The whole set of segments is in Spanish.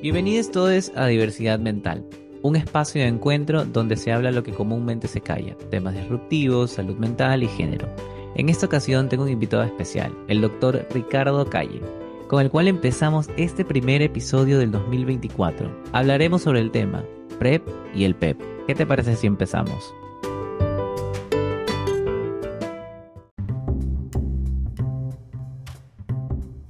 Bienvenidos todos a Diversidad Mental, un espacio de encuentro donde se habla lo que comúnmente se calla, temas disruptivos, salud mental y género. En esta ocasión tengo un invitado especial, el doctor Ricardo Calle, con el cual empezamos este primer episodio del 2024. Hablaremos sobre el tema PrEP y el PEP. ¿Qué te parece si empezamos?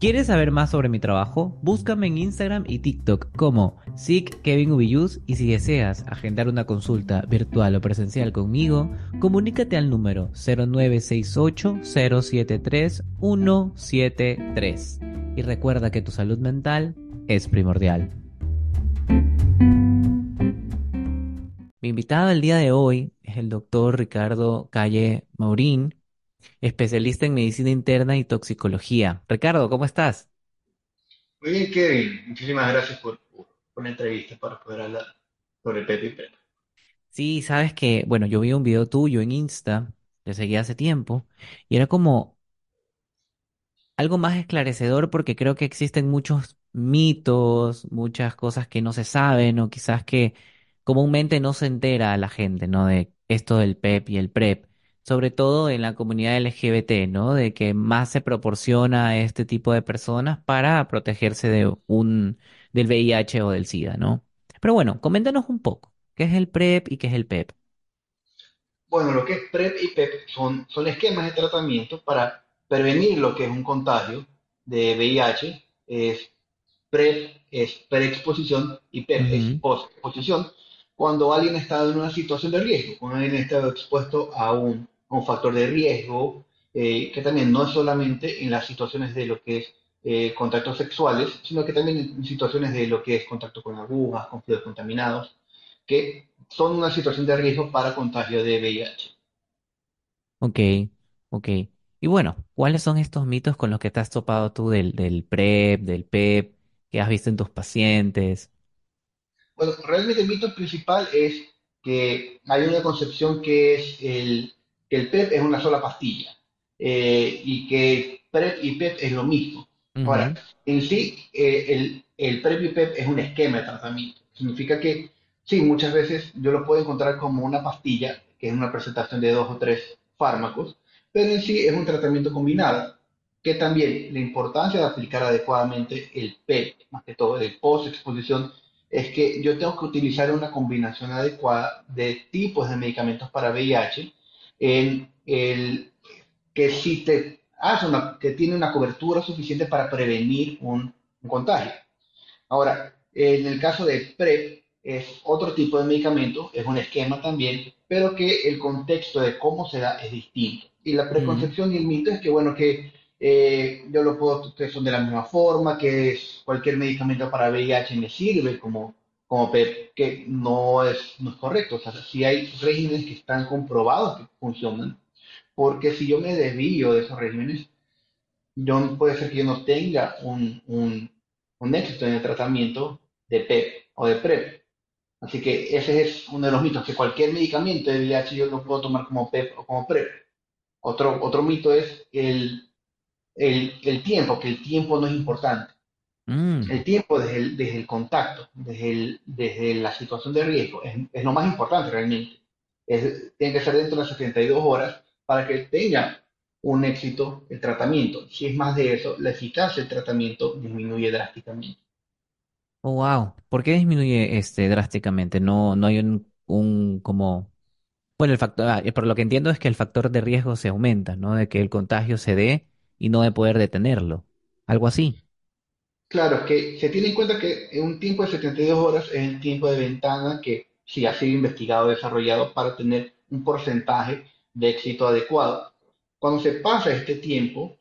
¿Quieres saber más sobre mi trabajo? Búscame en Instagram y TikTok como SICKevinUbiyus y si deseas agendar una consulta virtual o presencial conmigo, comunícate al número 0968 073 173 y recuerda que tu salud mental es primordial. Mi invitado el día de hoy es el doctor Ricardo Calle Maurín, especialista en medicina interna y toxicología. Ricardo, ¿cómo estás? Muy bien, Kevin. Muchísimas gracias por, por la entrevista para poder hablar sobre Pepe y Pepe. Sí, sabes que, bueno, yo vi un video tuyo en Insta, te seguí hace tiempo, y era como algo más esclarecedor porque creo que existen muchos mitos, muchas cosas que no se saben o quizás que comúnmente no se entera a la gente, ¿no? De esto del PEP y el PrEP sobre todo en la comunidad LGBT, ¿no? De que más se proporciona a este tipo de personas para protegerse de un, del VIH o del SIDA, ¿no? Pero bueno, coméntanos un poco, ¿qué es el PrEP y qué es el PEP? Bueno, lo que es PrEP y PEP son, son esquemas de tratamiento para prevenir lo que es un contagio de VIH. Es PrEP es preexposición y PEP es. Cuando alguien está en una situación de riesgo, cuando alguien está expuesto a un factor de riesgo, eh, que también no es solamente en las situaciones de lo que es eh, contactos sexuales, sino que también en situaciones de lo que es contacto con agujas, con fluidos contaminados, que son una situación de riesgo para contagio de VIH. Ok, ok. Y bueno, ¿cuáles son estos mitos con los que te has topado tú del, del PrEP, del PEP, que has visto en tus pacientes? Bueno, realmente el mito principal es que hay una concepción que es el, que el PEP es una sola pastilla eh, y que PrEP y PEP es lo mismo. Ahora, Ujú, en sí, eh, el, el PrEP y PEP es un esquema de tratamiento. Significa que, sí, muchas veces yo lo puedo encontrar como una pastilla, que es una presentación de dos o tres fármacos, pero en sí es un tratamiento combinado, que también la importancia de aplicar adecuadamente el PEP, más que todo el post-exposición, es que yo tengo que utilizar una combinación adecuada de tipos de medicamentos para VIH en el que si te hace una, que tiene una cobertura suficiente para prevenir un, contagio. Ahora, en el caso de PrEP, es otro tipo de medicamento, es un esquema también, pero que el contexto de cómo se da es distinto. Y la preconcepción y el mito es que, bueno, que eh, yo lo puedo, que son de la misma forma, que es, cualquier medicamento para VIH me sirve como, como PEP, que no es, no es correcto. O sea, si hay regímenes que están comprobados que funcionan, porque si yo me desvío de esos regímenes, yo, puede ser que yo no tenga un, un, un éxito en el tratamiento de PEP o de PrEP. Así que ese es uno de los mitos, que cualquier medicamento de VIH yo lo puedo tomar como PEP o como PrEP. Otro, otro mito es el, el, el tiempo, que el tiempo no es importante. Mm. El tiempo desde el, desde el contacto, desde, el, desde la situación de riesgo, es, es lo más importante realmente. Es, tiene que ser dentro de las 72 horas para que tenga un éxito el tratamiento. Si es más de eso, la eficacia del tratamiento disminuye drásticamente. Oh, wow. ¿Por qué disminuye este drásticamente? No, no hay un, un como Bueno, el factor, ah, eh, por lo que entiendo es que el factor de riesgo se aumenta, ¿no? De que el contagio se dé y no de poder detenerlo. Algo así. Claro, que se tiene en cuenta que un tiempo de 72 horas es el tiempo de ventana que sí ha sido investigado, desarrollado para tener un porcentaje de éxito adecuado. Cuando se pasa este tiempo,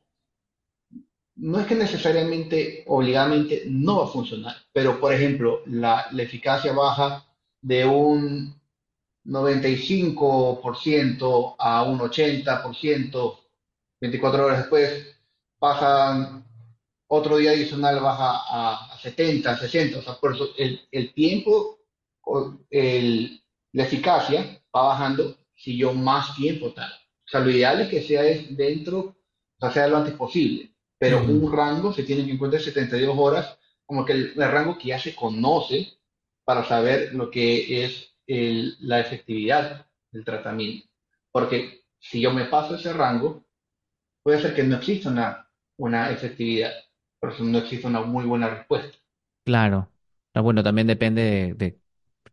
no es que necesariamente, obligadamente, no va a funcionar, pero por ejemplo, la, la eficacia baja de un 95% a un 80%, 24 horas después, pasan otro día adicional baja a, a 70, 60, o sea, por eso el, el tiempo, el, la eficacia va bajando si yo más tiempo tal. O sea, lo ideal es que sea dentro, o sea, sea lo antes posible, pero un rango se tiene que encontrar 72 horas como que el, el rango que ya se conoce para saber lo que es la efectividad del tratamiento. Porque si yo me paso ese rango, puede ser que no exista una, una efectividad, por eso no existe una muy buena respuesta. Claro. Bueno, también depende de,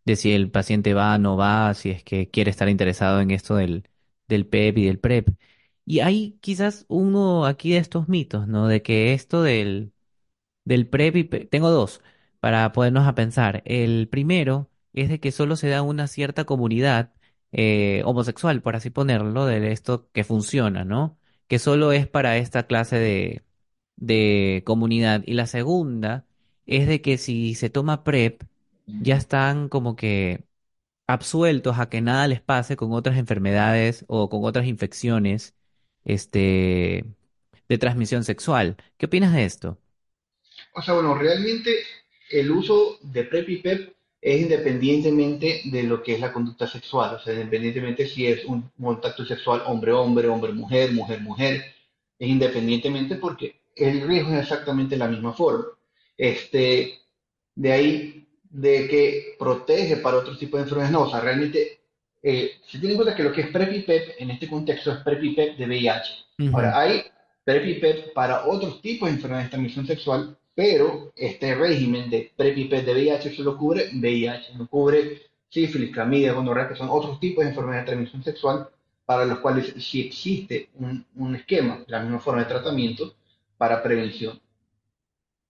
de- si el paciente va o no va, si es que quiere estar interesado en esto del, del PEP y del PrEP. Y hay quizás uno aquí de estos mitos, ¿no? De que esto del Del PrEP y pe- tengo dos para podernos a pensar. El primero es de que solo se da una cierta comunidad eh, homosexual, por así ponerlo, de esto que funciona, ¿no? Que solo es para esta clase de, de comunidad. Y la segunda es de que si se toma PrEP, ya están como que absueltos a que nada les pase con otras enfermedades o con otras infecciones, este, de transmisión sexual. ¿Qué opinas de esto? O sea, bueno, realmente el uso de PrEP y PEP es independientemente de lo que es la conducta sexual, o sea, independientemente si es un contacto sexual hombre-hombre, hombre-mujer, mujer-mujer, es independientemente porque el riesgo es exactamente la misma forma. Este, de ahí de que protege para otro tipo de enfermedades, no, o sea, realmente eh, se tiene en cuenta que lo que es PrEP y PEP en este contexto es PrEP y PEP de VIH. Ujú, Ahora, hay PrEP y PEP para otros tipos de enfermedades de transmisión sexual, pero este régimen de PrEP de VIH solo cubre VIH, no cubre sífilis, clamidia, gonorrea, que son otros tipos de enfermedades de transmisión sexual para los cuales sí existe un, un esquema, la misma forma de tratamiento para prevención.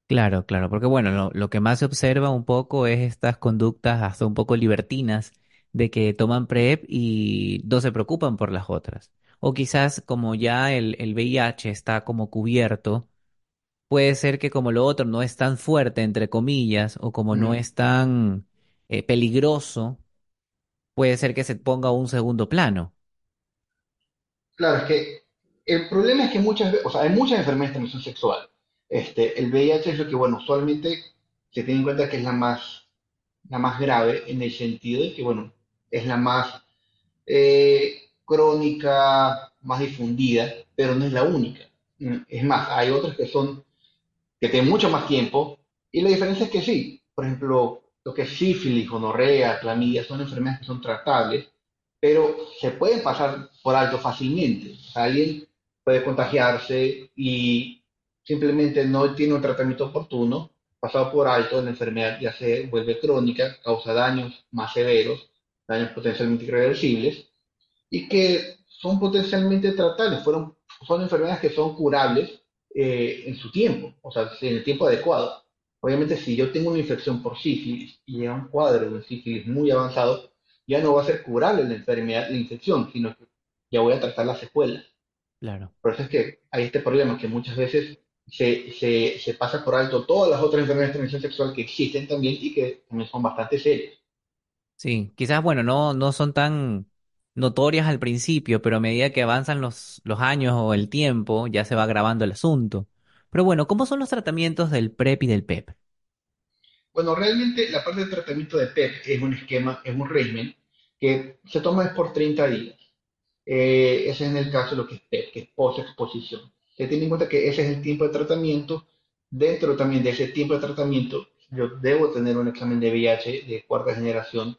Claro, claro, porque bueno, lo, lo que más se observa un poco es estas conductas hasta un poco libertinas de que toman PrEP y no se preocupan por las otras. O quizás como ya el, el VIH está como cubierto, puede ser que como lo otro no es tan fuerte, entre comillas, o como no es tan eh, peligroso, puede ser que se ponga a un segundo plano. Claro, es que el problema es que muchas veces, o sea, hay muchas enfermedades de transmisión sexual. Este, el VIH es lo que, bueno, usualmente se tiene en cuenta que es la más, la más grave en el sentido de que, bueno, es la más eh, crónica, más difundida, pero no es la única. Mm, Es más, hay otras que son, que tienen mucho más tiempo, y la diferencia es que sí, por ejemplo, lo que es sífilis, gonorrea, clamidia, son enfermedades que son tratables, pero se pueden pasar por alto fácilmente. O alguien puede contagiarse y simplemente no tiene un tratamiento oportuno, pasado por alto, la enfermedad ya se vuelve crónica, causa daños más severos, daños potencialmente irreversibles, y que son potencialmente tratables, fueron, son enfermedades que son curables eh, en su tiempo, o sea, en el tiempo adecuado. Obviamente, si yo tengo una infección por sífilis y llega un cuadro de sífilis muy avanzado, ya no va a ser curable la enfermedad, la infección, sino que ya voy a tratar las secuelas. Claro. Por eso es que hay este problema que muchas veces se, se, se pasa por alto todas las otras enfermedades de transmisión sexual que existen también y que también son bastante serias. Sí, quizás, bueno, no, no son tan notorias al principio, pero a medida que avanzan los, los años o el tiempo, ya se va agravando el asunto. Pero bueno, ¿cómo son los tratamientos del PrEP y del PEP? Bueno, realmente la parte de tratamiento de PEP es un esquema, es un régimen que se toma por 30 días. Eh, ese es en el caso de lo que es PEP, que es post-exposición. Se tiene en cuenta que ese es el tiempo de tratamiento. Dentro también de ese tiempo de tratamiento, yo debo tener un examen de VIH de cuarta generación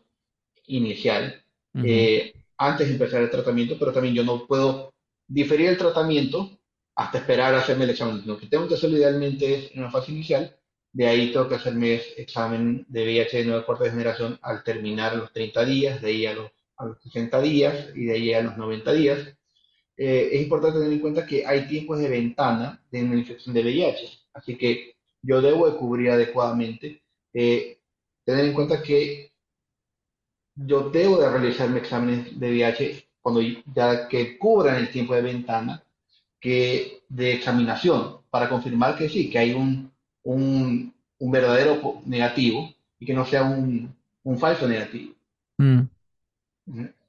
inicial eh, antes de empezar el tratamiento, pero también yo no puedo diferir el tratamiento hasta esperar a hacerme el examen. Lo que tengo que hacerlo idealmente es en una fase inicial, de ahí tengo que hacerme ese examen de VIH de nueva cuarta generación al terminar los 30 días, de ahí a los, a los 60 días y de ahí a los 90 días. Eh, es importante tener en cuenta que hay tiempos de ventana de una infección de VIH, así que yo debo de cubrir adecuadamente. Eh, tener en cuenta que yo debo de realizarme exámenes de VIH cuando ya que cubran el tiempo de ventana que de examinación para confirmar que sí, que hay un, un, un verdadero negativo y que no sea un, un falso negativo. mm.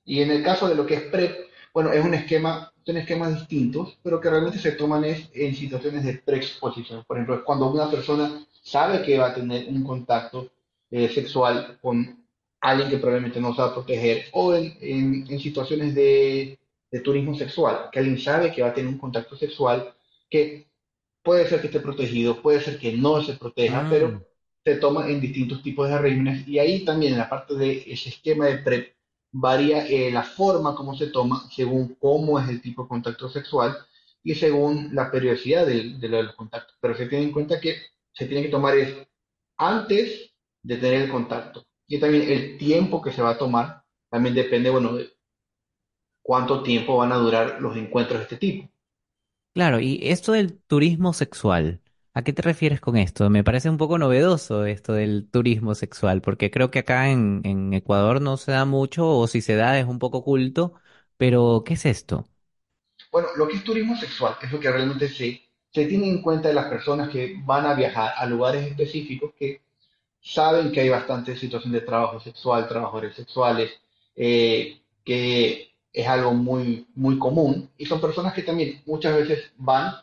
Y en el caso de lo que es PrEP, bueno, es un esquema, son esquemas distintos, pero que realmente se toman es en situaciones de preexposición. Por ejemplo, es cuando una persona sabe que va a tener un contacto eh, sexual con alguien que probablemente no se va a proteger, o en, en- en situaciones de, de turismo sexual, que alguien sabe que va a tener un contacto sexual que puede ser que esté protegido, puede ser que no se proteja, pero Mm, se toma en distintos tipos de regímenes. Y ahí también en la parte de ese esquema de PrEP varía eh, la forma como se toma según cómo es el tipo de contacto sexual y según la periodicidad del- de, los contactos. Pero se tiene en cuenta que se tiene que tomar es antes de tener el contacto y también el tiempo que se va a tomar también depende, bueno, de cuánto tiempo van a durar los encuentros de este tipo. claro, y esto del turismo sexual, ¿a qué te refieres con esto? Me parece un poco novedoso esto del turismo sexual, porque creo que acá en, en Ecuador no se da mucho, o si se da es un poco oculto, pero ¿qué es esto? Bueno, lo que es turismo sexual es lo que realmente se, se tiene en cuenta de las personas que van a viajar a lugares específicos que saben que hay bastante situación de trabajo sexual, trabajadores sexuales, eh, que es algo muy, muy común y son personas que también muchas veces van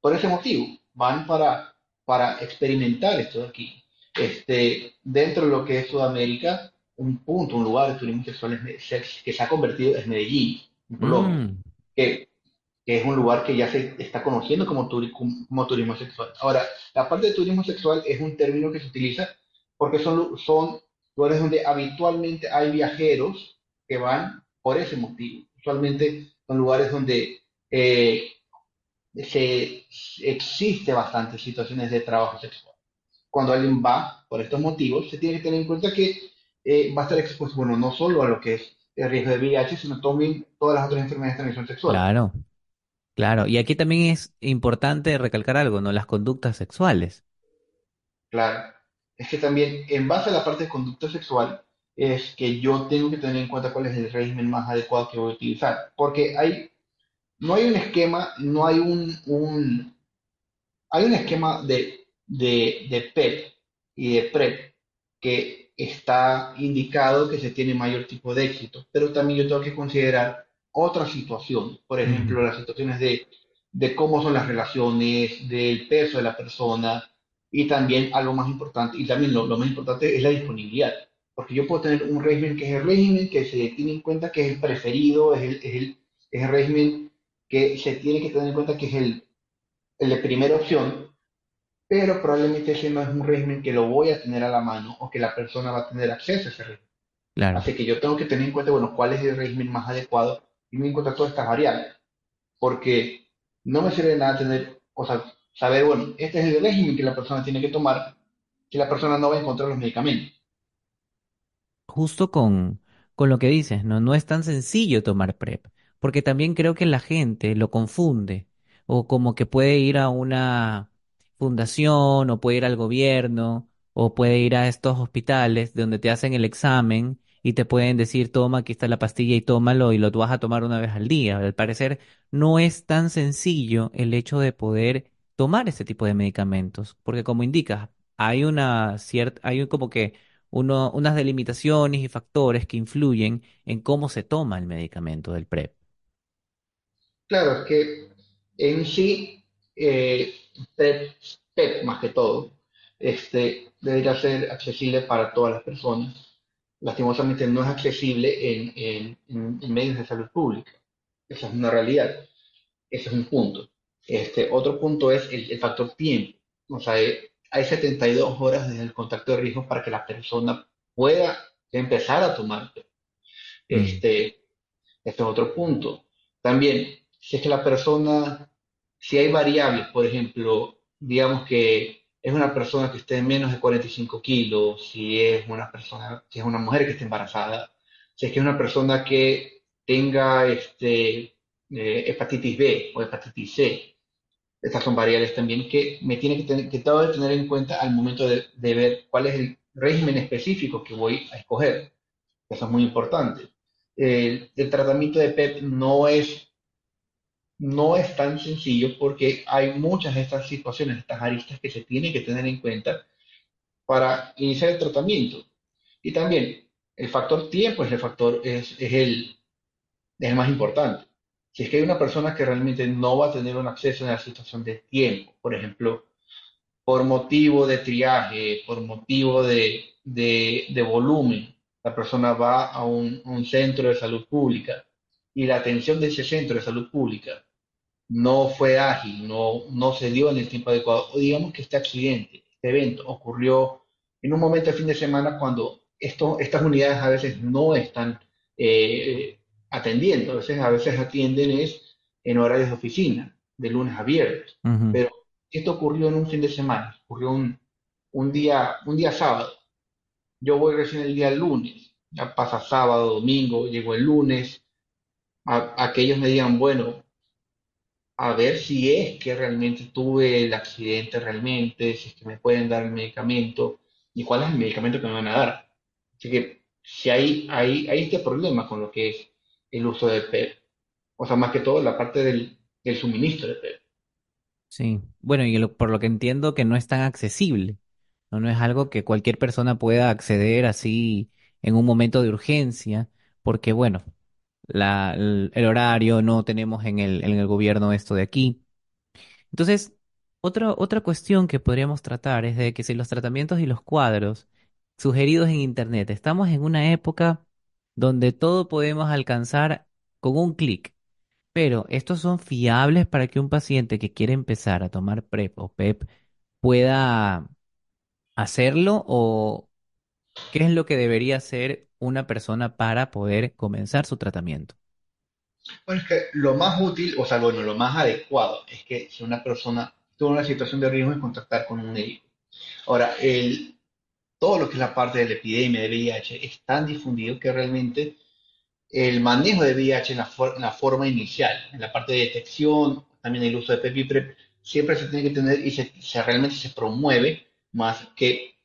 por ese motivo, van para, para experimentar esto de aquí. Este, dentro de lo que es Sudamérica, un punto, un lugar de turismo sexual es que se ha convertido es Medellín, Colombia, Mm, que que es un lugar que ya se está conociendo como, turi- como turismo sexual. Ahora, la parte de turismo sexual es un término que se utiliza porque son, lu- son lugares donde habitualmente hay viajeros que van por ese motivo. Usualmente son lugares donde eh, se, existe bastantes situaciones de trabajo sexual. Cuando alguien va por estos motivos, se tiene que tener en cuenta que eh, va a estar expuesto, bueno, no solo a lo que es el riesgo de VIH, sino también todas las otras enfermedades de transmisión sexual. claro, claro. Y aquí también es importante recalcar algo, ¿no? Las conductas sexuales. Claro. Es que también, en base a la parte de conducta sexual, es que yo tengo que tener en cuenta cuál es el régimen más adecuado que voy a utilizar. Porque hay, no hay un esquema, no hay un, un- hay un esquema de, de, de PEP y de PrEP que está indicado que se tiene mayor tipo de éxito, pero también yo tengo que considerar otras situaciones, por ejemplo, las situaciones de, de cómo son las relaciones, del peso de la persona y también algo más importante, y también lo, lo más importante es la disponibilidad, porque yo puedo tener un régimen que es el régimen que se tiene en cuenta que es el preferido, es el, es el, es el régimen que se tiene que tener en cuenta que es el, el de primera opción, pero probablemente ese no es un régimen que lo voy a tener a la mano o que la persona va a tener acceso a ese régimen. claro. Así que yo tengo que tener en cuenta, bueno, cuál es el régimen más adecuado y me en cuenta todas estas variables, porque no me sirve de nada tener, o sea, saber, bueno, este es el régimen que la persona tiene que tomar si la persona no va a encontrar los medicamentos. justo con, con lo que dices, ¿no? No es tan sencillo tomar PrEP, porque también creo que la gente lo confunde, o como que puede ir a una fundación, o puede ir al gobierno, o puede ir a estos hospitales donde te hacen el examen y te pueden decir, toma, aquí está la pastilla y tómalo y lo vas a tomar una vez al día. Al parecer, no es tan sencillo el hecho de poder tomar ese tipo de medicamentos, porque como indicas, hay una cierta, hay como que uno, unas delimitaciones y factores que influyen en cómo se toma el medicamento del PrEP. Claro, es que en sí, eh, PEP, PEP más que todo, este, debería ser accesible para todas las personas. Lastimosamente no es accesible en- en- en medios de salud pública. Esa es una realidad. Ese es un punto. Este, otro punto es el, el factor tiempo. O sea, eh, hay 72 horas desde el contacto de riesgo para que la persona pueda empezar a tomar. Mm, Este, este es otro punto. También, si es que la persona, si hay variables, por ejemplo, digamos que es una persona que esté en menos de 45 kilos, si es una persona, si es una mujer que esté embarazada, si es que es una persona que tenga este, eh, hepatitis B o hepatitis C. Estas son variables también que me tiene que tener, que tengo que tener en cuenta al momento de, de ver cuál es el régimen específico que voy a escoger. Eso es muy importante. El, el tratamiento de PEP no es, no es tan sencillo porque hay muchas de estas situaciones, estas aristas que se tienen que tener en cuenta para iniciar el tratamiento. Y también el factor tiempo es el factor, es, es el, es el más importante. Si es que hay una persona que realmente no va a tener un acceso en la situación de tiempo, por ejemplo, por motivo de triaje, por motivo de, de, volumen, la persona va a un, centro de salud pública y la atención de ese centro de salud pública no fue ágil, no, no se dio en el tiempo adecuado, o digamos que este accidente, este evento ocurrió en un momento de fin de semana cuando estas unidades a veces no están eh, atendiendo, a veces, a veces atienden es en horarios de oficina, de lunes a viernes, pero esto ocurrió en un fin de semana, ocurrió un, un día, un día sábado, yo voy recién el día lunes, ya pasa sábado, domingo, llego el lunes, a, a que ellos me digan, bueno, a ver si es que realmente tuve el accidente realmente, si es que me pueden dar el medicamento y cuál es el medicamento que me van a dar. Así que si hay, hay, hay este problema con lo que es el uso de PEP, o sea, más que todo la parte del, del suministro de PEP. Sí, bueno, y por lo que entiendo que no es tan accesible, ¿no? No es algo que cualquier persona pueda acceder así en un momento de urgencia, porque bueno, la, el, el horario no tenemos en el, en el gobierno esto de aquí. Entonces, otra cuestión que podríamos tratar es de que si los tratamientos y los cuadros sugeridos en Internet, estamos en una época donde todo podemos alcanzar con un clic. Pero estos son fiables para que un paciente que quiere empezar a tomar PrEP o PEP pueda hacerlo o qué es lo que debería hacer una persona para poder comenzar su tratamiento. Bueno, es que lo más útil, o sea, bueno, lo más adecuado es que si una persona tuvo una situación de riesgo es contactar con un médico. Ahora, el, todo lo que es la parte de la epidemia de VIH es tan difundido que realmente el manejo de VIH en la, for- en la forma inicial, en la parte de detección, también el uso de PEP y PrEP, siempre se tiene que tener y se, se realmente se promueve más que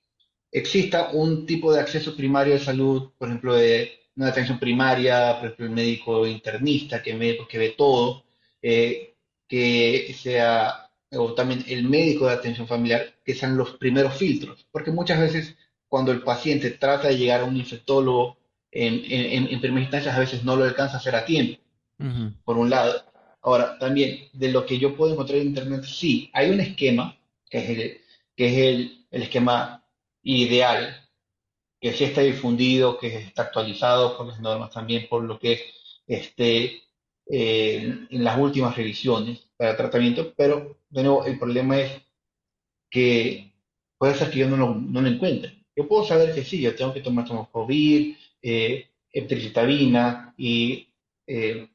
exista un tipo de acceso primario de salud, por ejemplo, de una atención primaria, por ejemplo, el médico internista que, ve, que ve todo, eh, que sea, o también el médico de atención familiar, que sean los primeros filtros, porque muchas veces cuando el paciente trata de llegar a un infectólogo en, en, en primeras instancias, a veces no lo alcanza a hacer a tiempo por un lado. Ahora, también de lo que yo puedo encontrar en Internet, sí, hay un esquema, que es el, que es el, el esquema ideal, que sí está difundido, que está actualizado por las normas también, por lo que es este, eh, en las últimas revisiones para tratamiento, pero de nuevo el problema es que puede ser que yo no lo, no lo encuentre. Yo puedo saber que sí, yo tengo que tomar tomoprobir, eh, eptricitabina y eh,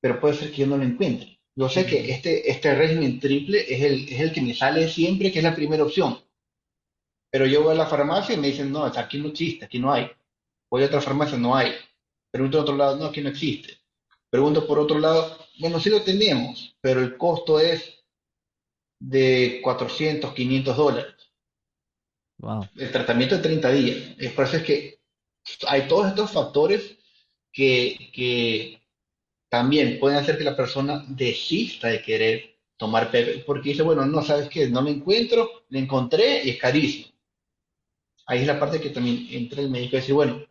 pero puede ser que yo no lo encuentre. Yo sé que este, este régimen triple es el, es el que me sale siempre, que es la primera opción, pero yo voy a la farmacia y me dicen, no, aquí no existe, aquí no hay. Voy a otra farmacia, no hay. Pregunto a otro lado, no, aquí no existe. Pregunto por otro lado, bueno, sí lo tenemos, pero el costo es de 400, 500 dólares. Wow. El tratamiento de 30 días. Es por eso es que hay todos estos factores que, que también pueden hacer que la persona desista de querer tomar PEP, porque dice, bueno, no, ¿sabes qué? No lo encuentro, lo encontré y es carísimo. Ahí es la parte que también entra el médico y dice, bueno,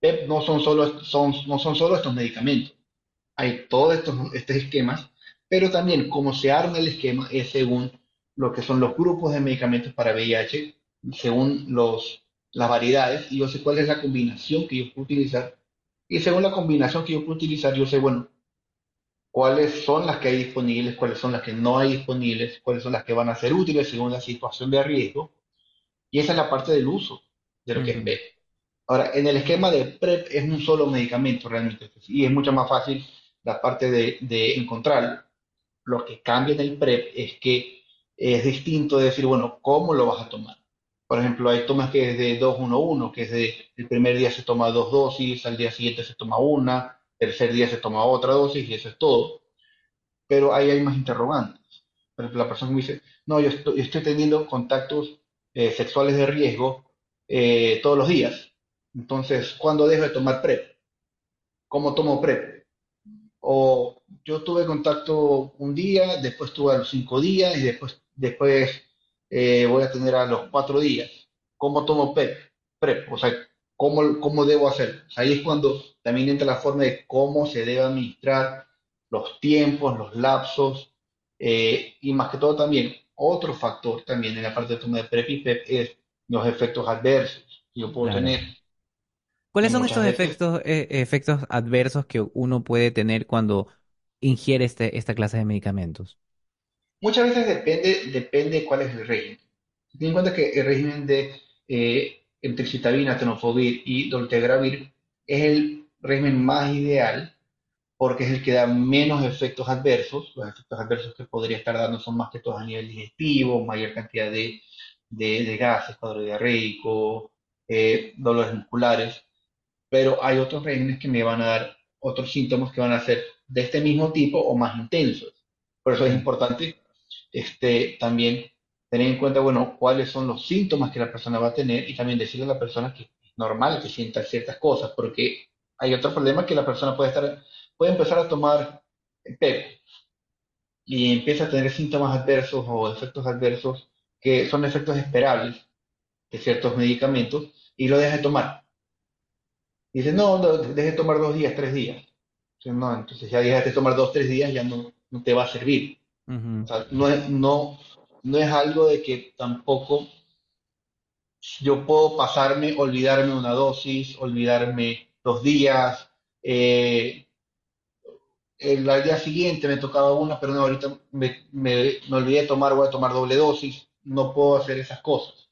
PEP no son solo, son, no son solo estos medicamentos, hay todos estos, estos esquemas, pero también cómo se arma el esquema es según lo que son los grupos de medicamentos para VIH, según los, las variedades, y yo sé cuál es la combinación que yo puedo utilizar, y según la combinación que yo puedo utilizar, yo sé, bueno, cuáles son las que hay disponibles, cuáles son las que no hay disponibles, cuáles son las que van a ser útiles según la situación de riesgo, y esa es la parte del uso de lo que es Ujú, PEP. Ahora, en el esquema de PrEP es un solo medicamento realmente, y es mucho más fácil la parte de, de encontrarlo. Lo que cambia en el PrEP es que es distinto de decir, bueno, ¿cómo lo vas a tomar? Por ejemplo, hay tomas que es de 2-1-1, que es de el primer día se toma dos dosis, al día siguiente se toma una, tercer día se toma otra dosis y eso es todo. Pero ahí hay más interrogantes. Por ejemplo, la persona me dice, no, yo estoy, yo estoy teniendo contactos eh, sexuales de riesgo eh, todos los días. Entonces, ¿cuándo dejo de tomar PrEP? ¿Cómo tomo PrEP? O yo tuve contacto un día, después tuve a los cinco días y después, después eh, voy a tener a los cuatro días. ¿Cómo tomo PrEP? PrEP, o sea, ¿cómo, cómo debo hacer? Ahí es cuando también entra la forma de cómo se debe administrar los tiempos, los lapsos eh, y más que todo también otro factor también en la parte de toma de PrEP y PEP es los efectos adversos que yo puedo Claro. tener ¿Cuáles son estos efectos, eh, efectos adversos que uno puede tener cuando ingiere este, esta clase de medicamentos? Muchas veces depende, depende cuál es el régimen. Ten en cuenta que el régimen de eh, emtricitabina, tenofovir y dolutegravir es el régimen más ideal porque es el que da menos efectos adversos. Los efectos adversos que podría estar dando son más que todos a nivel digestivo, mayor cantidad de, de, gases, cuadro diarreico, eh, dolores musculares. Pero hay otros regímenes que me van a dar otros síntomas que van a ser de este mismo tipo o más intensos. Por eso es importante este, también tener en cuenta, bueno, cuáles son los síntomas que la persona va a tener y también decirle a la persona que es normal que sienta ciertas cosas, porque hay otro problema que la persona puede estar, puede empezar a tomar PEP y empieza a tener síntomas adversos o efectos adversos que son efectos esperables de ciertos medicamentos y lo deja de tomar. Dice, no, no, deje de tomar dos días, tres días. Entonces, no, entonces ya dejaste de tomar dos, tres días, ya no, no te va a servir. O sea, no es, no, no es algo de que tampoco yo puedo pasarme, olvidarme una dosis, olvidarme dos días, eh, el al día siguiente me tocaba una, pero no, ahorita me, me, me olvidé de tomar, voy a tomar doble dosis, no puedo hacer esas cosas,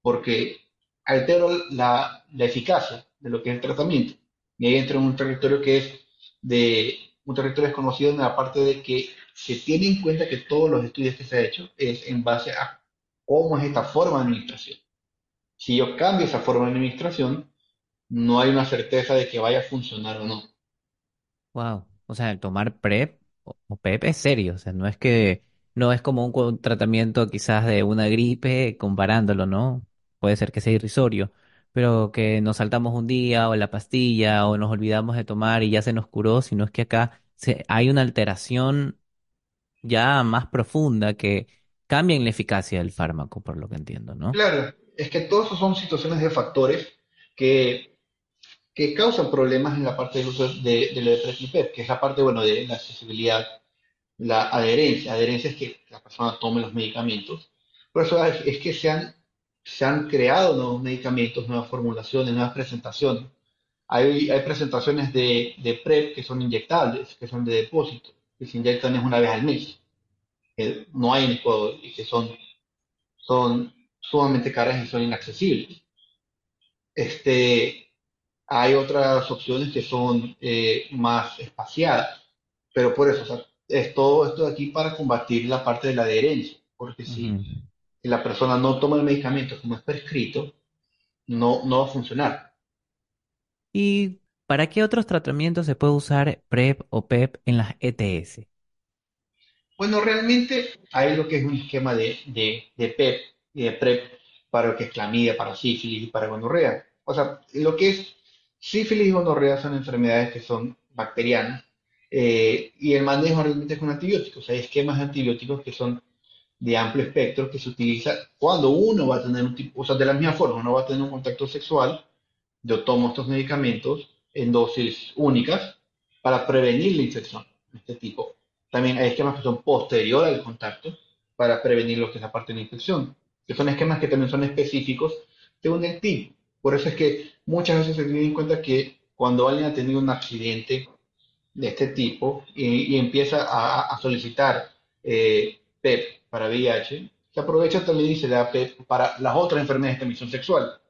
porque altero la, la eficacia de lo que es el tratamiento. Y ahí entro en un territorio que es de un territorio desconocido en la parte de que se tiene en cuenta que todos los estudios que se han hecho es en base a cómo es esta forma de administración. Si yo cambio esa forma de administración, no hay una certeza de que vaya a funcionar o no. Wow. O sea, el tomar PrEP o PEP es serio. O sea, no es que, no es como un, tratamiento quizás de una gripe comparándolo, ¿no? Puede ser que sea irrisorio, pero que nos saltamos un día o la pastilla o nos olvidamos de tomar y ya se nos curó, sino es que acá se, hay una alteración ya más profunda que cambia en la eficacia del fármaco, por lo que entiendo, ¿no? Claro, es que todos esos son situaciones de factores que, que causan problemas en la parte del uso de, de lo de PrEP, que es la parte, bueno, de la accesibilidad, la adherencia. Adherencia es que la persona tome los medicamentos. Por eso es, es que se han, se han creado nuevos medicamentos, nuevas formulaciones, nuevas presentaciones. Hay, hay presentaciones de, de PrEP que son inyectables, que son de depósito, que se inyectan es una vez al mes, que no hay en Ecuador y que son, son sumamente caras y son inaccesibles. Este, hay otras opciones que son eh, más espaciadas, pero por eso, o sea, es todo esto de aquí para combatir la parte de la adherencia, porque si, Ujú. si la persona no toma el medicamento como es prescrito, no, no va a funcionar. ¿Y para qué otros tratamientos se puede usar PrEP o PEP en las ETS? Bueno, realmente hay lo que es un esquema de, PEP y de PrEP para lo que es clamidia, para sífilis y para gonorrea. O sea, lo que es sífilis y gonorrea son enfermedades que son bacterianas eh, y el manejo realmente es con antibióticos. Hay esquemas antibióticos que son de amplio espectro que se utiliza cuando uno va a tener un tipo, o sea, de la misma forma, uno va a tener un contacto sexual, yo tomo estos medicamentos en dosis únicas para prevenir la infección de este tipo. También hay esquemas que son posterior al contacto para prevenir lo que es la parte de la infección, que son esquemas que también son específicos según el tipo. Por eso es que muchas veces se tiene en cuenta que cuando alguien ha tenido un accidente de este tipo y, y empieza a, a solicitar eh, PEP para VIH, se aprovecha también y se da PEP para las otras enfermedades de transmisión sexual,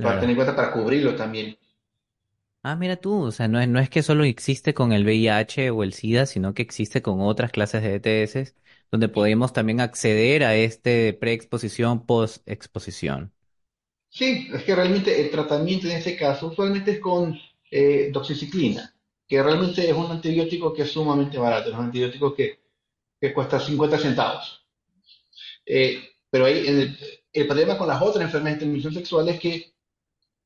para tener Claro. en cuenta para cubrirlo también. Ah, mira tú, o sea, no es, no es que solo existe con el VIH o el SIDA, sino que existe con otras clases de ETS, donde podemos también acceder a este preexposición, postexposición. Sí, es que realmente el tratamiento en este caso usualmente es con eh, doxiciclina, que realmente es un antibiótico que es sumamente barato, es un antibiótico que, que cuesta 50 centavos. Eh, pero ahí el, el problema con las otras enfermedades de transmisión sexual es que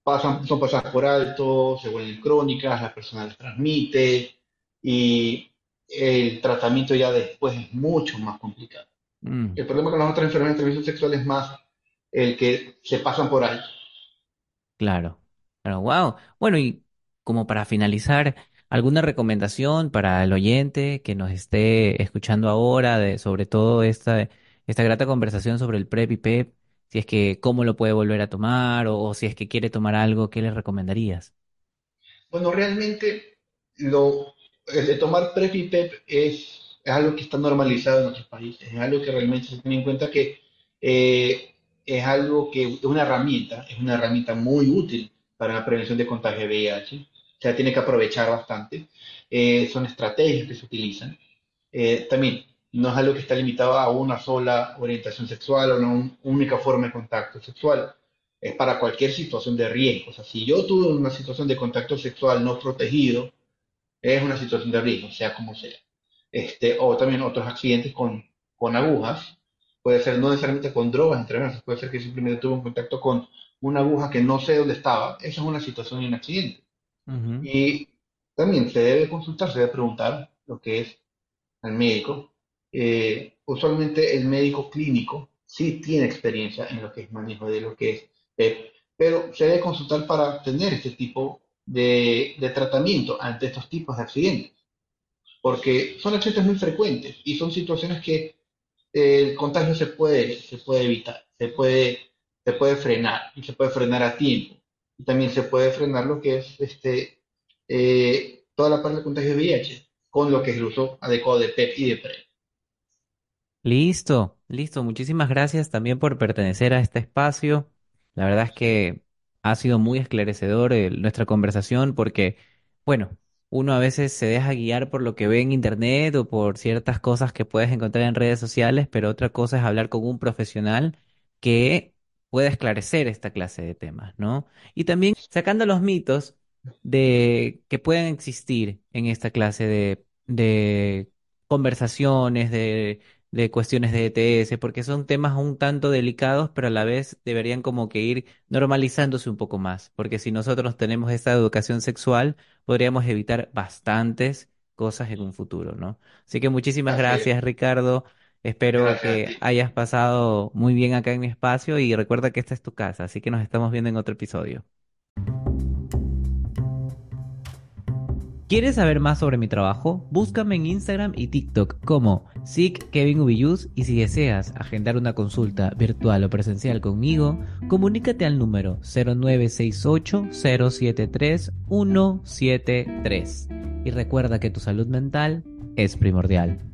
pasan, son pasadas por alto, se vuelven crónicas, la persona las transmite y el tratamiento ya después es mucho más complicado. Mm. El problema con las otras enfermedades de transmisión sexual es más el que se pasan por alto. Claro, pero wow. Bueno, y como para finalizar, ¿alguna recomendación para el oyente que nos esté escuchando ahora de sobre todo esta, esta grata conversación sobre el PrEP y PEP? Si es que cómo lo puede volver a tomar o, si es que quiere tomar algo, ¿qué le recomendarías? Bueno, realmente el de tomar PrEP es, algo que está normalizado en otros países, es algo que realmente se tiene en cuenta que eh, es algo que es una herramienta, es una herramienta muy útil para la prevención de contagio de VIH, o sea, tiene que aprovechar bastante, Eh, son estrategias que se utilizan. Eh, también, no es algo que está limitado a una sola orientación sexual o a una un- única forma de contacto sexual. Es para cualquier situación de riesgo. O sea, si yo tuve una situación de contacto sexual no protegido, es una situación de riesgo, sea como sea. Este, o también otros accidentes con, con agujas. Puede ser no necesariamente con drogas intravenosa, puede ser que simplemente tuve un contacto con una aguja que no sé dónde estaba. Esa es una situación y un accidente. Y también se debe consultar, se debe preguntar lo que es al médico. Eh, usualmente el médico clínico sí tiene experiencia en lo que es manejo de lo que es PEP, pero se debe consultar para tener este tipo de, de tratamiento ante estos tipos de accidentes, porque son accidentes muy frecuentes y son situaciones que eh, el contagio se puede, se puede evitar, se puede, se puede frenar y se puede frenar a tiempo. Y también se puede frenar lo que es este, eh, toda la parte del contagio de VIH con lo que es el uso adecuado de PEP y de PrEP. Listo, listo. Muchísimas gracias también por pertenecer a este espacio. La verdad es que ha sido muy esclarecedor eh, nuestra conversación porque, bueno, uno a veces se deja guiar por lo que ve en internet o por ciertas cosas que puedes encontrar en redes sociales, pero otra cosa es hablar con un profesional que pueda esclarecer esta clase de temas, ¿no? Y también sacando los mitos de que pueden existir en esta clase de, de conversaciones, de de cuestiones de ETS, porque son temas un tanto delicados, pero a la vez deberían como que ir normalizándose un poco más, porque si nosotros tenemos esta educación sexual, podríamos evitar bastantes cosas en un futuro, ¿no? Así que muchísimas Así es. gracias, Ricardo. Espero Gracias que hayas pasado muy bien acá en mi espacio y recuerda que esta es tu casa, así que nos estamos viendo en otro episodio. ¿Quieres saber más sobre mi trabajo? Búscame en Instagram y TikTok como SICKevinUbilius y si deseas agendar una consulta virtual o presencial conmigo, comunícate al número 0968 073 173. Y recuerda que tu salud mental es primordial.